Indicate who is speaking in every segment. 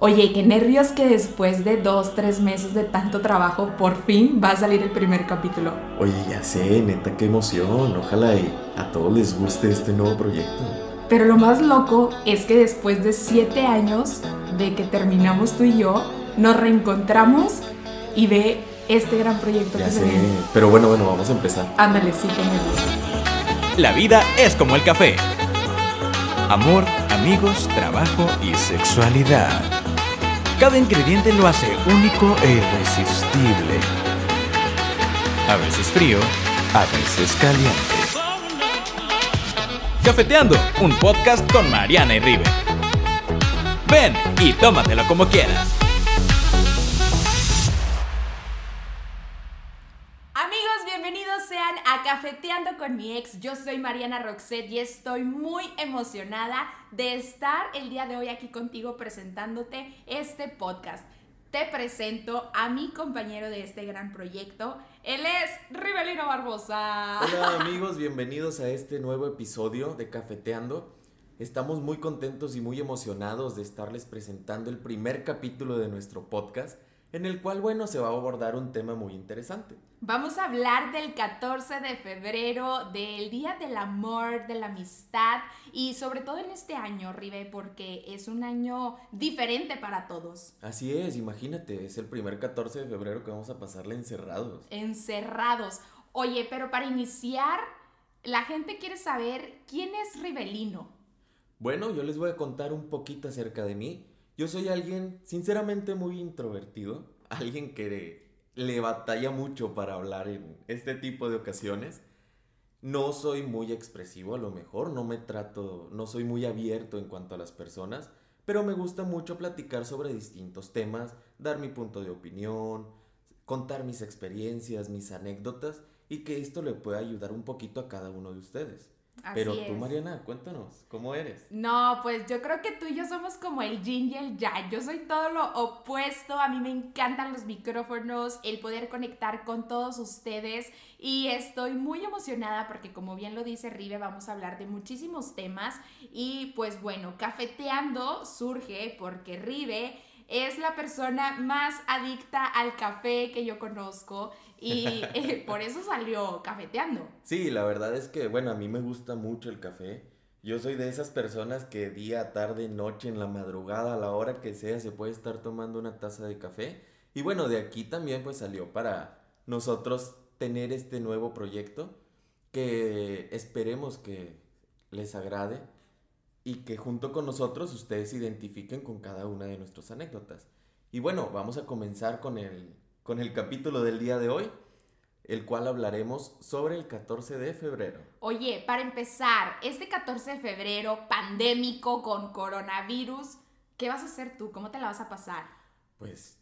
Speaker 1: Oye, qué nervios que después de dos, tres meses de tanto trabajo, por fin va a salir el primer capítulo.
Speaker 2: Oye, ya sé, neta, qué emoción. Ojalá y a todos les guste este nuevo proyecto.
Speaker 1: Pero lo más loco es que después de siete años de que terminamos tú y yo, nos reencontramos y ve este gran proyecto
Speaker 2: Ya
Speaker 1: que se
Speaker 2: sé.
Speaker 1: viene.
Speaker 2: Pero bueno, bueno, vamos a empezar.
Speaker 1: Ándale, sí, qué nervios.
Speaker 3: La vida es como el café. Amor, amigos, trabajo y sexualidad. Cada ingrediente lo hace único e irresistible. A veces frío, a veces caliente. Cafeteando, un podcast con Mariana y River. Ven y tómatelo como quieras.
Speaker 1: Cafeteando con mi ex. Yo soy Mariana Roxette y estoy muy emocionada de estar el día de hoy aquí contigo presentándote este podcast. Te presento a mi compañero de este gran proyecto. Él es Rivelino Barbosa.
Speaker 2: Hola amigos, bienvenidos a este nuevo episodio de Cafeteando. Estamos muy contentos y muy emocionados de estarles presentando el primer capítulo de nuestro podcast, en el cual, bueno, se va a abordar un tema muy interesante.
Speaker 1: Vamos a hablar del 14 de febrero, del Día del Amor, de la Amistad y sobre todo en este año, Rive, porque es un año diferente para todos.
Speaker 2: Así es, imagínate, es el primer 14 de febrero que vamos a pasarle encerrados.
Speaker 1: encerrados. Oye, pero para iniciar, la gente quiere saber quién es Rivelino.
Speaker 2: Bueno, yo les voy a contar un poquito acerca de mí. Yo soy alguien sinceramente muy introvertido, alguien que le batalla mucho para hablar en este tipo de ocasiones. No soy muy expresivo a lo mejor, no me trato, no soy muy abierto en cuanto a las personas, pero me gusta mucho platicar sobre distintos temas, dar mi punto de opinión, contar mis experiencias, mis anécdotas y que esto le pueda ayudar un poquito a cada uno de ustedes.
Speaker 1: Así
Speaker 2: Pero tú,
Speaker 1: es.
Speaker 2: Mariana, cuéntanos, ¿cómo eres?
Speaker 1: No, pues yo creo que tú y yo somos como el yin y el yang. Yo soy todo lo opuesto. A mí me encantan los micrófonos, el poder conectar con todos ustedes. Y estoy muy emocionada porque, como bien lo dice Rive, vamos a hablar de muchísimos temas. Y pues bueno, cafeteando surge porque Rive es la persona más adicta al café que yo conozco. Y eh, por eso salió cafeteando.
Speaker 2: Sí, la verdad es que, bueno, a mí me gusta mucho el café. Yo soy de esas personas que día, tarde, noche, en la madrugada, a la hora que sea, se puede estar tomando una taza de café. Y bueno, de aquí también pues salió para nosotros tener este nuevo proyecto que esperemos que les agrade y que junto con nosotros ustedes se identifiquen con cada una de nuestras anécdotas. Y bueno, vamos a comenzar con el, con el capítulo del día de hoy, el cual hablaremos sobre el 14 de febrero.
Speaker 1: Oye, para empezar, este 14 de febrero, pandémico con coronavirus, ¿qué vas a hacer tú? ¿Cómo te la vas a pasar?
Speaker 2: Pues,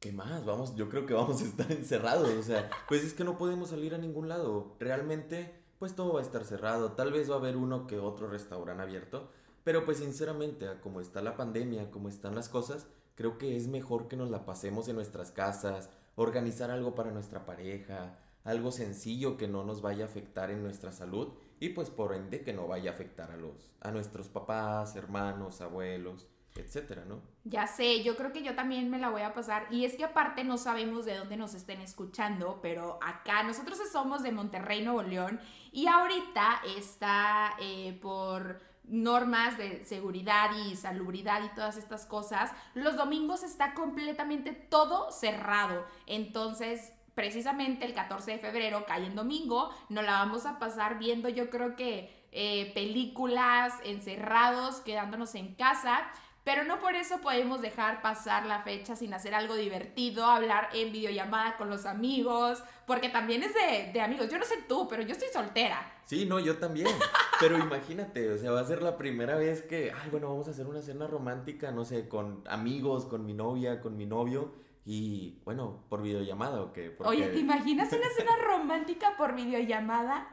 Speaker 2: ¿qué más? Vamos, yo creo que vamos a estar encerrados, o sea, pues es que no podemos salir a ningún lado. Realmente, pues todo va a estar cerrado. Tal vez va a haber uno que otro restaurante abierto, pero pues sinceramente, a como está la pandemia, como están las cosas, creo que es mejor que nos la pasemos en nuestras casas, organizar algo para nuestra pareja, algo sencillo que no nos vaya a afectar en nuestra salud y pues por ende que no vaya a afectar a los a nuestros papás, hermanos, abuelos, etcétera, ¿no?
Speaker 1: Ya sé, yo creo que yo también me la voy a pasar. Y es que aparte no sabemos de dónde nos estén escuchando, pero acá nosotros somos de Monterrey, Nuevo León, y ahorita está eh, por normas de seguridad y salubridad y todas estas cosas, los domingos está completamente todo cerrado. Entonces, precisamente el 14 de febrero, cae en domingo, nos la vamos a pasar viendo yo creo que eh, películas encerrados, quedándonos en casa. Pero no por eso podemos dejar pasar la fecha sin hacer algo divertido, hablar en videollamada con los amigos, porque también es de, de amigos. Yo no sé tú, pero yo estoy soltera.
Speaker 2: Sí, no, yo también. Pero imagínate, o sea, va a ser la primera vez que, ay, bueno, vamos a hacer una cena romántica, no sé, con amigos, con mi novia, con mi novio y, bueno, por videollamada o qué. Porque,
Speaker 1: Oye, ¿te imaginas una cena romántica por videollamada?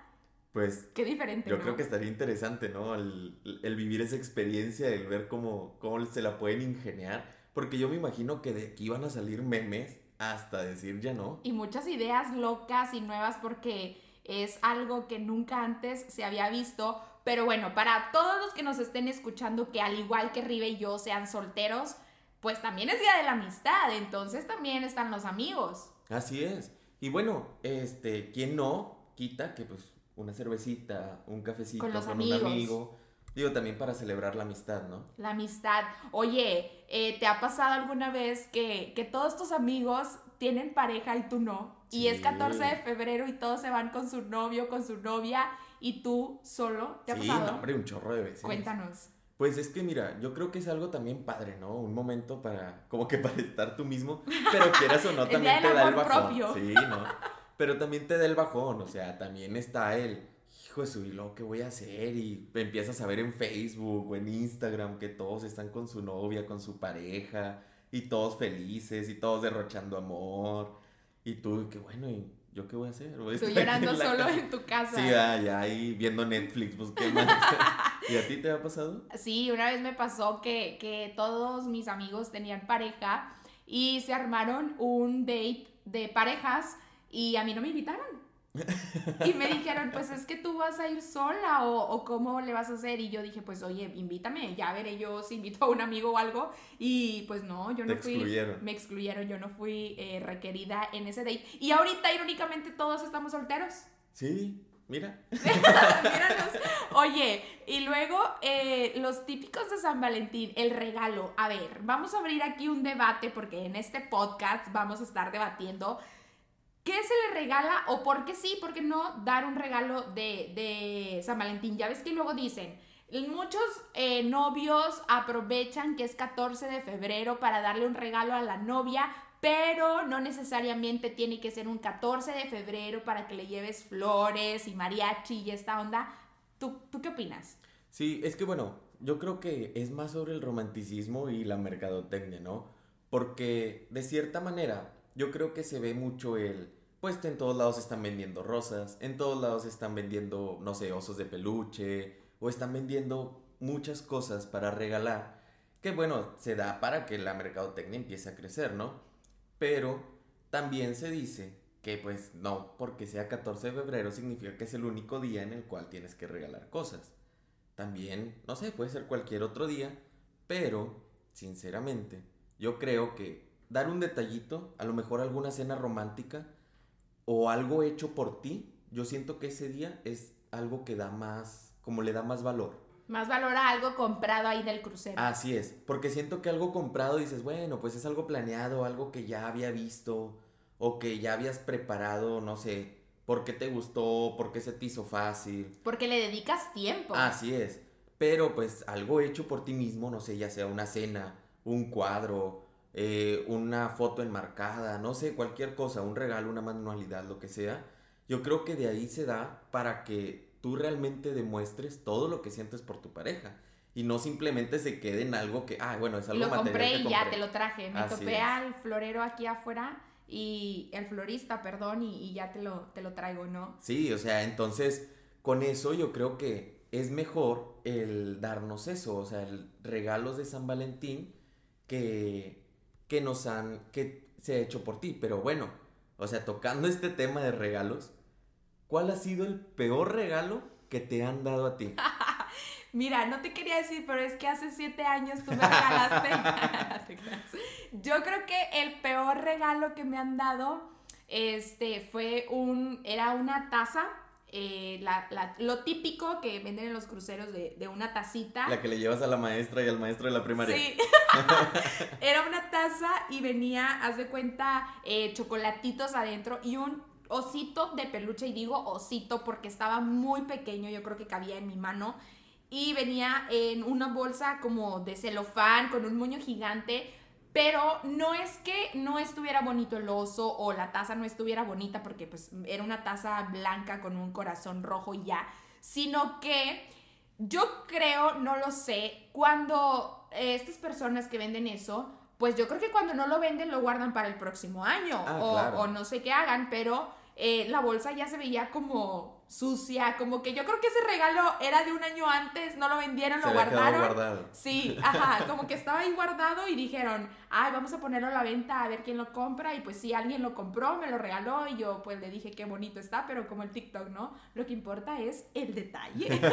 Speaker 2: Pues
Speaker 1: Qué diferente.
Speaker 2: yo
Speaker 1: ¿no?
Speaker 2: creo que estaría interesante, ¿no? El, el vivir esa experiencia, el ver cómo, cómo se la pueden ingeniar. Porque yo me imagino que de aquí van a salir memes hasta decir ya no.
Speaker 1: Y muchas ideas locas y nuevas porque es algo que nunca antes se había visto. Pero bueno, para todos los que nos estén escuchando, que al igual que Rive y yo sean solteros, pues también es día de la amistad, entonces también están los amigos.
Speaker 2: Así es. Y bueno, este, ¿quién no quita que pues una cervecita, un cafecito
Speaker 1: Con los
Speaker 2: un
Speaker 1: amigos.
Speaker 2: amigo? Digo, también para celebrar la amistad, ¿no?
Speaker 1: La amistad. Oye, eh, ¿te ha pasado alguna vez que, que todos tus amigos tienen pareja y tú no? Y es
Speaker 2: Sí.
Speaker 1: 14 de febrero y todos se van con su novio, con su novia y tú solo. ¿Te ha
Speaker 2: sí,
Speaker 1: pasado?
Speaker 2: no, hombre, un chorro de veces.
Speaker 1: Cuéntanos.
Speaker 2: Pues es que mira, yo creo que es algo también padre, ¿no? Un momento para, como que para estar tú mismo, pero quieras o no, también te da el bajón.
Speaker 1: propio.
Speaker 2: Sí, ¿no? Pero también te da el bajón, o sea, también está el, hijo de su, ¿y luego qué voy a hacer? Y empiezas a ver en Facebook o en Instagram que todos están con su novia, con su pareja, y todos felices, y todos derrochando amor. Y tú, qué bueno, ¿y yo qué voy a hacer? Voy a aquí
Speaker 1: llorando solo
Speaker 2: casa.
Speaker 1: en tu casa.
Speaker 2: Sí, ah, ya ahí viendo Netflix, pues qué más. ¿Y a ti te ha pasado?
Speaker 1: Sí, una vez me pasó que, que todos mis amigos tenían pareja y se armaron un date de parejas y a mí no me invitaron. Y me dijeron, pues es que tú vas a ir sola o, o cómo le vas a hacer. Y yo dije, pues oye, invítame, ya veré yo si invito a un amigo o algo. Y pues no, yo no
Speaker 2: Te
Speaker 1: fui.
Speaker 2: excluyeron.
Speaker 1: Me excluyeron, yo no fui eh, requerida en ese date. Y ahorita, irónicamente, todos estamos solteros.
Speaker 2: Sí, mira.
Speaker 1: Míranos. Oye, y luego eh, los típicos de San Valentín, el regalo. A ver, vamos a abrir aquí un debate porque en este podcast vamos a estar debatiendo qué se le regala o por qué sí, por qué no dar un regalo de, de San Valentín. Ya ves que luego dicen, muchos eh, novios aprovechan que es 14 de febrero para darle un regalo a la novia. Pero no necesariamente tiene que ser un 14 de febrero para que le lleves flores y mariachi y esta onda. ¿Tú, ¿tú qué opinas?
Speaker 2: Sí, es que bueno, yo creo que es más sobre el romanticismo y la mercadotecnia, ¿no? Porque de cierta manera, yo creo que se ve mucho el, pues en todos lados están vendiendo rosas, en todos lados están vendiendo, no sé, osos de peluche, o están vendiendo muchas cosas para regalar, que bueno, se da para que la mercadotecnia empiece a crecer, ¿no? Pero también se dice que pues no, porque sea 14 de febrero significa que es el único día en el cual tienes que regalar cosas. También, no sé, puede ser cualquier otro día, pero, sinceramente, yo creo que dar un detallito, a lo mejor alguna cena romántica o algo hecho por ti, yo siento que ese día es algo que da más, como le da más valor.
Speaker 1: Más valora algo comprado ahí del crucero.
Speaker 2: Así es, porque siento que algo comprado dices, bueno, pues es algo planeado, algo que ya había visto o que ya habías preparado, no sé, por qué te gustó, por qué se te hizo fácil.
Speaker 1: Porque le dedicas tiempo.
Speaker 2: Así es, pero pues algo hecho por ti mismo, no sé, ya sea una cena, un cuadro, eh, una foto enmarcada, no sé, cualquier cosa, un regalo, una manualidad, lo que sea. Yo creo que de ahí se da para que tú realmente demuestres todo lo que sientes por tu pareja. Y no simplemente se quede en algo que, ah, bueno, es algo
Speaker 1: lo
Speaker 2: material
Speaker 1: compré
Speaker 2: que
Speaker 1: y ya
Speaker 2: compré".
Speaker 1: te lo traje. Me
Speaker 2: Así
Speaker 1: topé
Speaker 2: es.
Speaker 1: al florero aquí afuera y el florista, perdón, y, y ya te lo, te lo traigo, ¿no?
Speaker 2: Sí, o sea, entonces con eso yo creo que es mejor el darnos eso, o sea, el regalos de San Valentín que, que nos han, que se ha hecho por ti. Pero bueno, o sea, tocando este tema de regalos, ¿cuál ha sido el peor regalo que te han dado a ti?
Speaker 1: Mira, no te quería decir, pero es que hace siete años tú me regalaste. Yo creo que el peor regalo que me han dado, este, fue un, era una taza, eh, la- la- lo típico que venden en los cruceros de, de una tacita.
Speaker 2: La que le llevas a la maestra y al maestro de la primaria.
Speaker 1: Sí. Era una taza y venía, haz de cuenta, eh, chocolatitos adentro y un osito de peluche. Y digo osito porque estaba muy pequeño, yo creo que cabía en mi mano. Y venía en una bolsa como de celofán con un moño gigante. Pero no es que no estuviera bonito el oso o la taza no estuviera bonita porque pues era una taza blanca con un corazón rojo y ya, sino que yo creo, no lo sé, cuando eh, estas personas que venden eso, pues yo creo que cuando no lo venden lo guardan para el próximo año
Speaker 2: Ah,
Speaker 1: o,
Speaker 2: claro.
Speaker 1: o no sé qué hagan, pero eh, la bolsa ya se veía como sucia, como que yo creo que ese regalo era de un año antes, no lo vendieron,
Speaker 2: Se
Speaker 1: lo guardaron.
Speaker 2: guardado.
Speaker 1: Sí, ajá, como que estaba ahí guardado y dijeron, ay, vamos a ponerlo a la venta a ver quién lo compra. Y pues sí, alguien lo compró, me lo regaló y yo pues le dije qué bonito está, pero como el TikTok, ¿no? Lo que importa es el detalle.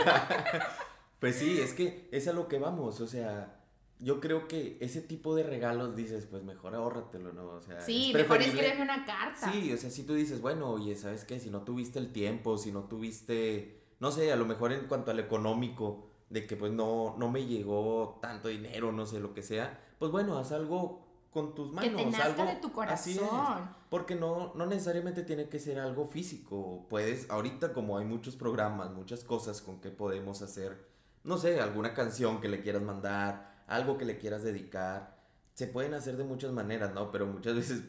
Speaker 2: Pues sí, es que es a lo que vamos, o sea, yo creo que ese tipo de regalos dices, pues mejor ahórratelo, ¿no? O sea,
Speaker 1: Sí,
Speaker 2: es
Speaker 1: mejor escríbeme una carta.
Speaker 2: Sí, o sea, si tú dices, bueno, oye, ¿sabes qué? Si no tuviste el tiempo, si no tuviste, no sé, a lo mejor en cuanto al económico, de que pues no, no me llegó tanto dinero, no sé, lo que sea, pues bueno, haz algo con tus
Speaker 1: que
Speaker 2: manos,
Speaker 1: te nazca
Speaker 2: algo
Speaker 1: de tu
Speaker 2: así es.
Speaker 1: corazón.
Speaker 2: Porque no, no necesariamente tiene que ser algo físico. Puedes, ahorita como hay muchos programas, muchas cosas con que podemos hacer, no sé, alguna canción que le quieras mandar, algo que le quieras dedicar, se pueden hacer de muchas maneras, ¿no? Pero muchas veces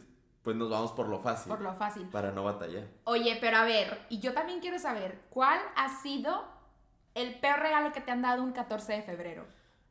Speaker 2: pues nos vamos por lo fácil,
Speaker 1: Por lo fácil.
Speaker 2: para no batallar.
Speaker 1: Oye, pero a ver, y yo también quiero saber, ¿cuál ha sido el peor regalo que te han dado un 14 de febrero?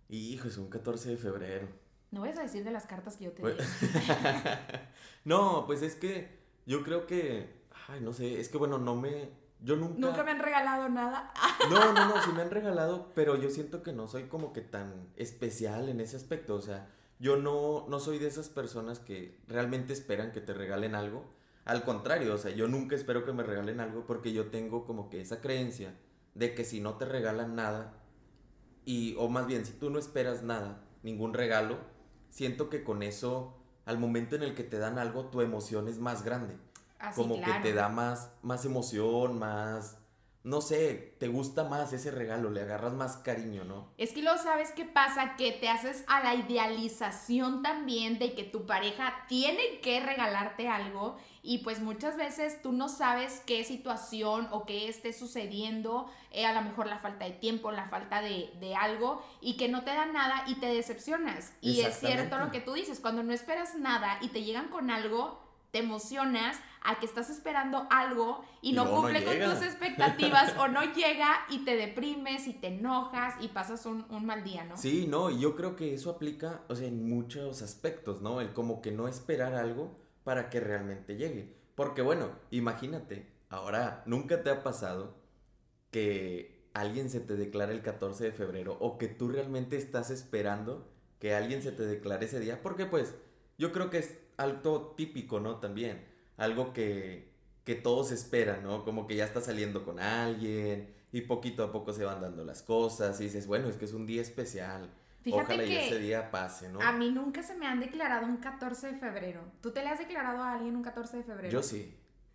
Speaker 2: Hijo, es un 14 de febrero.
Speaker 1: No voy a decir de las cartas que yo te
Speaker 2: Pues-
Speaker 1: di.
Speaker 2: no, pues es que yo creo que, ay, no sé, es que bueno, no me, yo nunca...
Speaker 1: Nunca me han regalado nada.
Speaker 2: No, no, no, sí me han regalado, pero yo siento que no soy como que tan especial en ese aspecto. O sea, yo no, no soy de esas personas que realmente esperan que te regalen algo. Al contrario, o sea, yo nunca espero que me regalen algo porque yo tengo como que esa creencia de que si no te regalan nada, y, o más bien, si tú no esperas nada, ningún regalo, siento que con eso, al momento en el que te dan algo, tu emoción es más grande
Speaker 1: Así,
Speaker 2: como
Speaker 1: claro.
Speaker 2: que te da más, más emoción, más, no sé, te gusta más ese regalo, le agarras más cariño, ¿no?
Speaker 1: Es que luego sabes qué pasa, que te haces a la idealización también de que tu pareja tiene que regalarte algo y pues muchas veces tú no sabes qué situación o qué esté sucediendo, eh, a lo mejor la falta de tiempo, la falta de, de algo y que no te dan nada y te decepcionas. Y es cierto lo que tú dices, cuando no esperas nada y te llegan con algo, te emocionas a que estás esperando algo y no cumple con tus expectativas o no llega y te deprimes y te enojas y pasas un, un mal día, ¿no?
Speaker 2: Sí, no, y yo creo que eso aplica, o sea, en muchos aspectos, ¿no? El como que no esperar algo para que realmente llegue. Porque bueno, imagínate, ahora, ¿nunca te ha pasado que alguien se te declare el 14 de febrero o que tú realmente estás esperando que alguien se te declare ese día? Porque pues yo creo que es algo típico, ¿no? También, algo que, que todos esperan, ¿no? Como que ya está saliendo con alguien y poquito a poco se van dando las cosas y dices, bueno, es que es un día especial.
Speaker 1: Fíjate
Speaker 2: Ojalá y
Speaker 1: que
Speaker 2: ese día pase, ¿no?
Speaker 1: A mí nunca se me han declarado un 14 de febrero. ¿Tú te le has declarado a alguien un 14 de febrero?
Speaker 2: Yo sí.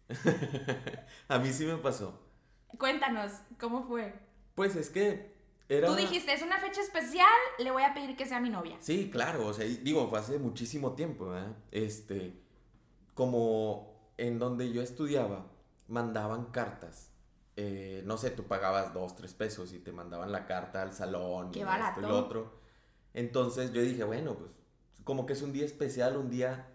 Speaker 2: a mí sí me pasó.
Speaker 1: Cuéntanos, ¿cómo fue?
Speaker 2: Pues es que era...
Speaker 1: Tú dijiste, es una fecha especial, le voy a pedir que sea mi novia.
Speaker 2: Sí, claro, o sea, digo, fue hace muchísimo tiempo, ¿verdad? Este, como en donde yo estudiaba, mandaban cartas. Eh, no sé, tú pagabas dos, tres pesos y te mandaban la carta al salón
Speaker 1: Qué
Speaker 2: y
Speaker 1: barato.
Speaker 2: esto y lo otro. Entonces yo dije, bueno, pues como que es un día especial, un día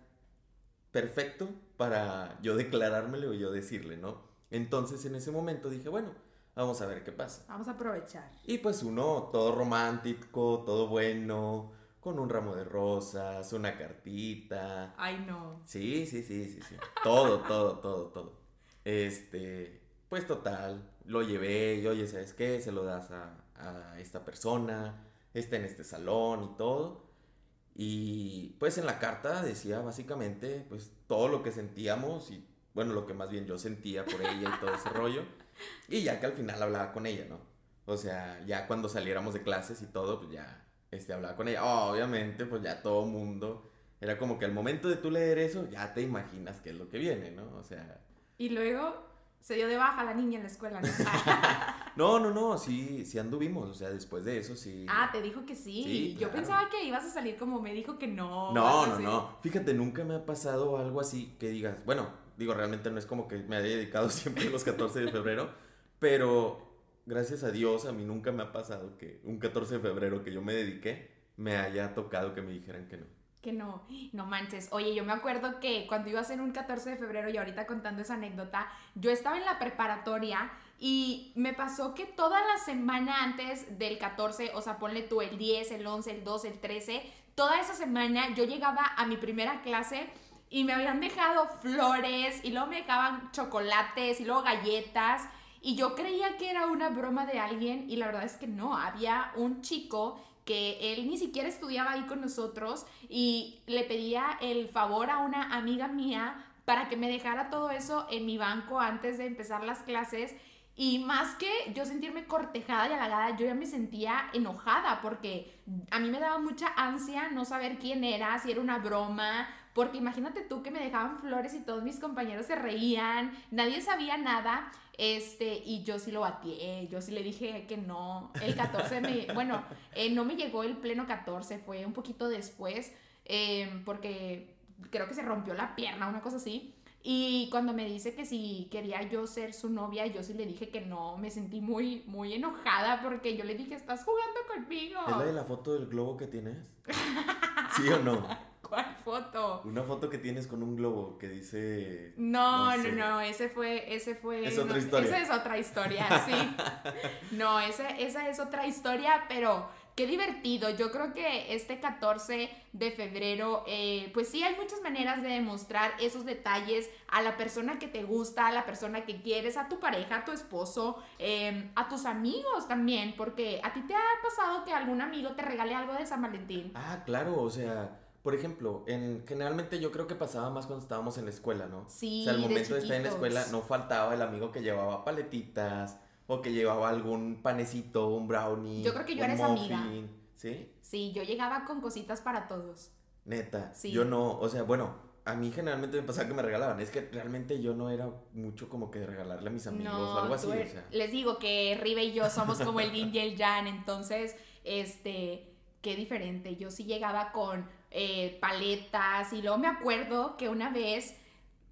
Speaker 2: perfecto para yo declarármelo y yo decirle, ¿no? Entonces en ese momento dije, bueno, vamos a ver qué pasa.
Speaker 1: Vamos a aprovechar.
Speaker 2: Y pues uno, todo romántico, todo bueno, con un ramo de rosas, una cartita.
Speaker 1: Ay, no.
Speaker 2: Sí, sí, sí, sí, sí. Todo, todo, todo, todo. Este, pues total, lo llevé y oye, ¿sabes qué? Se lo das a, a esta persona, está en este salón y todo. Y pues en la carta decía básicamente pues todo lo que sentíamos y bueno, lo que más bien yo sentía por ella y todo ese rollo. Y ya que al final hablaba con ella, ¿no? O sea, ya cuando saliéramos de clases y todo, pues ya este, hablaba con ella. Obviamente, pues ya todo mundo. Era como que al momento de tú leer eso, ya te imaginas qué es lo que viene, ¿no? O sea.
Speaker 1: Y luego se dio de baja la niña en la escuela, ¿no?
Speaker 2: No, no, no, sí, sí anduvimos. O sea, después de eso sí.
Speaker 1: ah, te dijo que sí.
Speaker 2: Sí,
Speaker 1: Yo
Speaker 2: claro.
Speaker 1: pensaba que ibas a salir como me dijo que no.
Speaker 2: No, no, no. Fíjate, nunca me ha pasado algo así que digas, bueno, digo, realmente no es como que me haya dedicado siempre los 14 de febrero, pero gracias a Dios a mí nunca me ha pasado que un 14 de febrero que yo me dediqué me haya tocado que me dijeran que no.
Speaker 1: Que no, no manches. Oye, yo me acuerdo que cuando iba a un 14 de febrero y ahorita contando esa anécdota, yo estaba en la preparatoria y me pasó que toda la semana antes del 14, o sea, ponle tú el 10, el 11, el 12, el 13, toda esa semana yo llegaba a mi primera clase y me habían dejado flores y luego me dejaban chocolates y luego galletas y yo creía que era una broma de alguien y la verdad es que no, había un chico que él ni siquiera estudiaba ahí con nosotros y le pedía el favor a una amiga mía para que me dejara todo eso en mi banco antes de empezar las clases Y más que yo sentirme cortejada y halagada, yo ya me sentía enojada porque a mí me daba mucha ansia no saber quién era, si era una broma, porque imagínate tú que me dejaban flores y todos mis compañeros se reían, nadie sabía nada. Este, y yo sí lo batié, yo sí le dije que no. El 14 me, bueno, eh, no me llegó el pleno 14, fue un poquito después, eh, porque creo que se rompió la pierna, una cosa así. Y cuando me dice que si quería yo ser su novia, yo sí le dije que no, me sentí muy, muy enojada porque yo le dije, estás jugando conmigo.
Speaker 2: ¿Es la de la foto del globo que tienes? ¿Sí o no?
Speaker 1: ¿Cuál foto?
Speaker 2: Una foto que tienes con un globo que dice.
Speaker 1: No, no, no, ese fue, ese fue.
Speaker 2: Es otra
Speaker 1: no,
Speaker 2: historia.
Speaker 1: Esa es otra historia, sí. no, esa, esa es otra historia, pero qué divertido. Yo creo que este 14 de febrero, eh, pues sí hay muchas maneras de demostrar esos detalles a la persona que te gusta, a la persona que quieres, a tu pareja, a tu esposo, eh, a tus amigos también, porque a ti te ha pasado que algún amigo te regale algo de San Valentín.
Speaker 2: Ah, claro, o sea. Por ejemplo, en, generalmente yo creo que pasaba más cuando estábamos en la escuela, ¿no?
Speaker 1: Sí,
Speaker 2: O sea, al momento de estar en la escuela no faltaba el amigo que llevaba paletitas o que llevaba algún panecito, un brownie.
Speaker 1: Yo creo que yo
Speaker 2: un
Speaker 1: era esa amiga.
Speaker 2: ¿Sí?
Speaker 1: Sí, yo llegaba con cositas para todos.
Speaker 2: Neta.
Speaker 1: Sí.
Speaker 2: Yo no, o sea, bueno, a mí generalmente me pasaba que me regalaban. Es que realmente yo no era mucho como que regalarle a mis amigos o algo así, o
Speaker 1: eres-
Speaker 2: sea.
Speaker 1: les digo que Rive y yo somos como el yin y el yang, entonces, este, qué diferente. Yo sí llegaba con eh, paletas y luego me acuerdo que una vez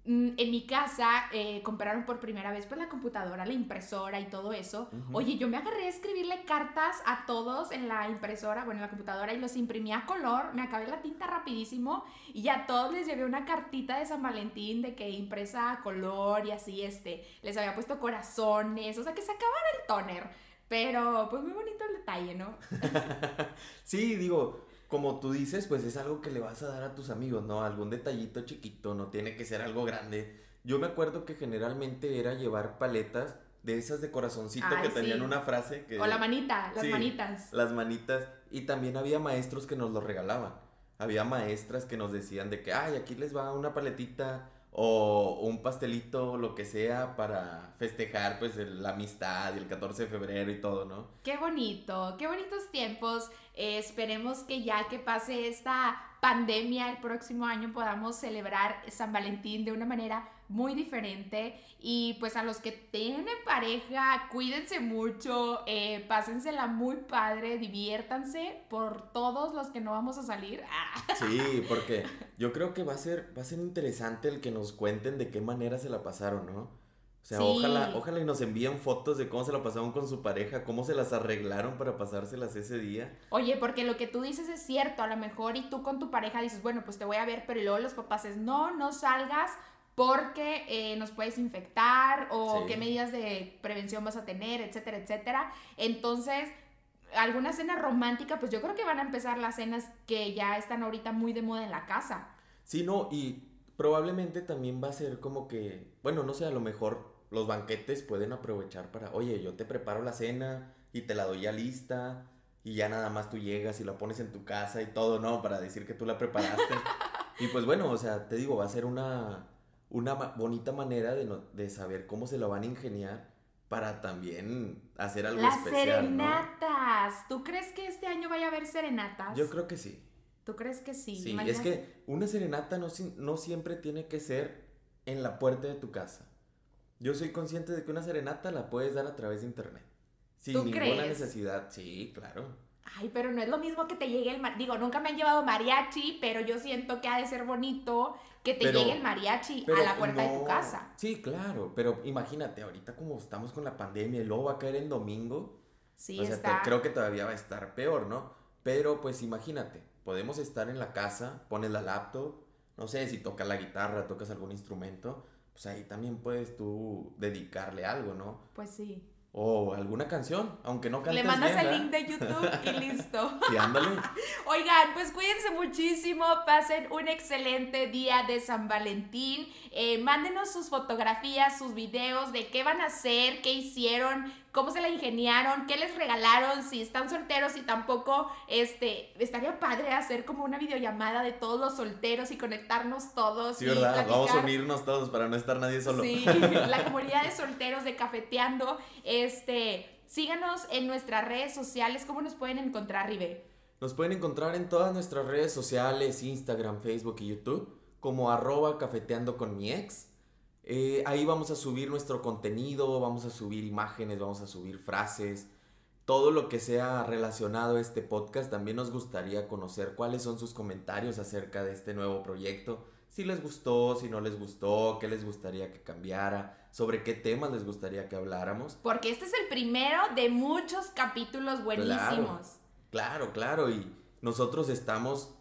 Speaker 1: en mi casa eh, compraron por primera vez pues la computadora, la impresora y todo eso. Oye, yo me agarré a escribirle cartas a todos en la impresora, bueno, en la computadora y los imprimía a color, me acabé la tinta rapidísimo y a todos les llevé una cartita de San Valentín de que impresa a color y así, este, les había puesto corazones, o sea, que se acabara el toner. Pero, pues muy bonito el detalle, ¿no?
Speaker 2: Sí, digo, como tú dices, pues es algo que le vas a dar a tus amigos, ¿no? Algún detallito chiquito, no tiene que ser algo grande. Yo me acuerdo que generalmente era llevar paletas de esas de corazoncito
Speaker 1: Ay,
Speaker 2: que tenían
Speaker 1: sí.
Speaker 2: una frase que...
Speaker 1: O la manita, las
Speaker 2: Sí,
Speaker 1: manitas.
Speaker 2: Las manitas. Y también había maestros que nos lo regalaban. Había maestras que nos decían de que, ay, aquí les va una paletita o un pastelito, lo que sea, para festejar pues el- la amistad y el 14 de febrero y todo, ¿no?
Speaker 1: Qué bonito, qué bonitos tiempos. Eh, esperemos que ya que pase esta pandemia el próximo año podamos celebrar San Valentín de una manera muy diferente. Y pues a los que tienen pareja, cuídense mucho, eh, pásensela muy padre, diviértanse por todos los que no vamos a salir.
Speaker 2: Sí, porque yo creo que va a ser, va a ser interesante el que nos cuenten de qué manera se la pasaron, ¿no? O sea,
Speaker 1: Sí.
Speaker 2: ojalá, ojalá y nos envíen fotos de cómo se la pasaron con su pareja, cómo se las arreglaron para pasárselas ese día.
Speaker 1: Oye, porque lo que tú dices es cierto, a lo mejor y tú con tu pareja dices, bueno, pues te voy a ver, pero luego los papás es, no, no salgas porque eh, nos puedes infectar o
Speaker 2: Sí.
Speaker 1: qué medidas de prevención vas a tener, etcétera, etcétera. Entonces, alguna cena romántica, pues yo creo que van a empezar las cenas que ya están ahorita muy de moda en la casa.
Speaker 2: Sí, no, y probablemente también va a ser como que, bueno, no sé, a lo mejor los banquetes pueden aprovechar para, oye, yo te preparo la cena y te la doy ya lista y ya nada más tú llegas y la pones en tu casa y todo, ¿no? Para decir que tú la preparaste. y pues bueno, o sea, te digo, va a ser una, una bonita manera de, no- de saber cómo se lo van a ingeniar para también hacer algo
Speaker 1: Las
Speaker 2: especial, ¿no?
Speaker 1: serenatas. ¿Tú crees que este año vaya a haber serenatas?
Speaker 2: Yo creo que sí.
Speaker 1: ¿Tú crees que sí?
Speaker 2: Sí, es
Speaker 1: Imagínate.
Speaker 2: que una serenata no, no siempre tiene que ser en la puerta de tu casa. Yo soy consciente de que una serenata la puedes dar a través de internet. Sin
Speaker 1: ¿Tú
Speaker 2: ninguna
Speaker 1: crees?
Speaker 2: necesidad. Sí, claro.
Speaker 1: Ay, pero no es lo mismo que te llegue el mar... Digo, nunca me han llevado mariachi, pero yo siento que ha de ser bonito que te
Speaker 2: Pero-
Speaker 1: llegue el mariachi a la puerta de tu casa.
Speaker 2: Sí, claro. Pero imagínate, ahorita como estamos con la pandemia luego va a caer en domingo.
Speaker 1: Sí,
Speaker 2: o sea,
Speaker 1: está.
Speaker 2: te- creo que todavía va a estar peor, ¿no? Pero pues imagínate, podemos estar en la casa, pones la laptop, no sé si tocas la guitarra, tocas algún instrumento, pues ahí también puedes tú dedicarle algo, ¿no?
Speaker 1: Pues sí.
Speaker 2: O alguna canción, aunque no cantes
Speaker 1: Le mandas
Speaker 2: bien,
Speaker 1: el
Speaker 2: ¿verdad?
Speaker 1: link de YouTube y listo.
Speaker 2: Ándale.
Speaker 1: Oigan, pues cuídense muchísimo, pasen un excelente día de San Valentín. Eh, mándenos sus fotografías, sus videos de qué van a hacer, qué hicieron, cómo se la ingeniaron, qué les regalaron, si están solteros y tampoco, este, estaría padre hacer como una videollamada de todos los solteros y conectarnos todos.
Speaker 2: Sí,
Speaker 1: y
Speaker 2: ¿verdad?
Speaker 1: platicar.
Speaker 2: Vamos a unirnos todos para no estar nadie solo.
Speaker 1: Sí, la comunidad de solteros de Cafeteando, este, síganos en nuestras redes sociales, ¿cómo nos pueden encontrar, Ribe?
Speaker 2: Nos pueden encontrar en todas nuestras redes sociales, Instagram, Facebook y YouTube, como arroba cafeteando con mi ex. Eh, ahí vamos a subir nuestro contenido, vamos a subir imágenes, vamos a subir frases, todo lo que sea relacionado a este podcast. También nos gustaría conocer cuáles son sus comentarios acerca de este nuevo proyecto. Si les gustó, si no les gustó, qué les gustaría que cambiara, sobre qué temas les gustaría que habláramos.
Speaker 1: Porque este es el primero de muchos capítulos buenísimos.
Speaker 2: Claro, claro, y nosotros estamos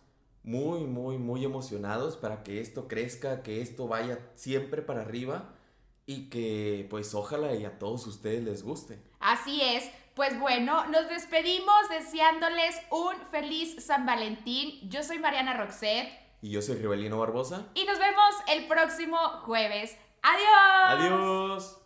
Speaker 2: muy, muy, muy emocionados para que esto crezca, que esto vaya siempre para arriba y que pues ojalá y a todos ustedes les guste.
Speaker 1: Así es. Pues bueno, nos despedimos deseándoles un feliz San Valentín. Yo soy Mariana Roxette
Speaker 2: Y yo soy Rivelino Barbosa.
Speaker 1: y nos vemos el próximo jueves. Adiós.
Speaker 2: Adiós.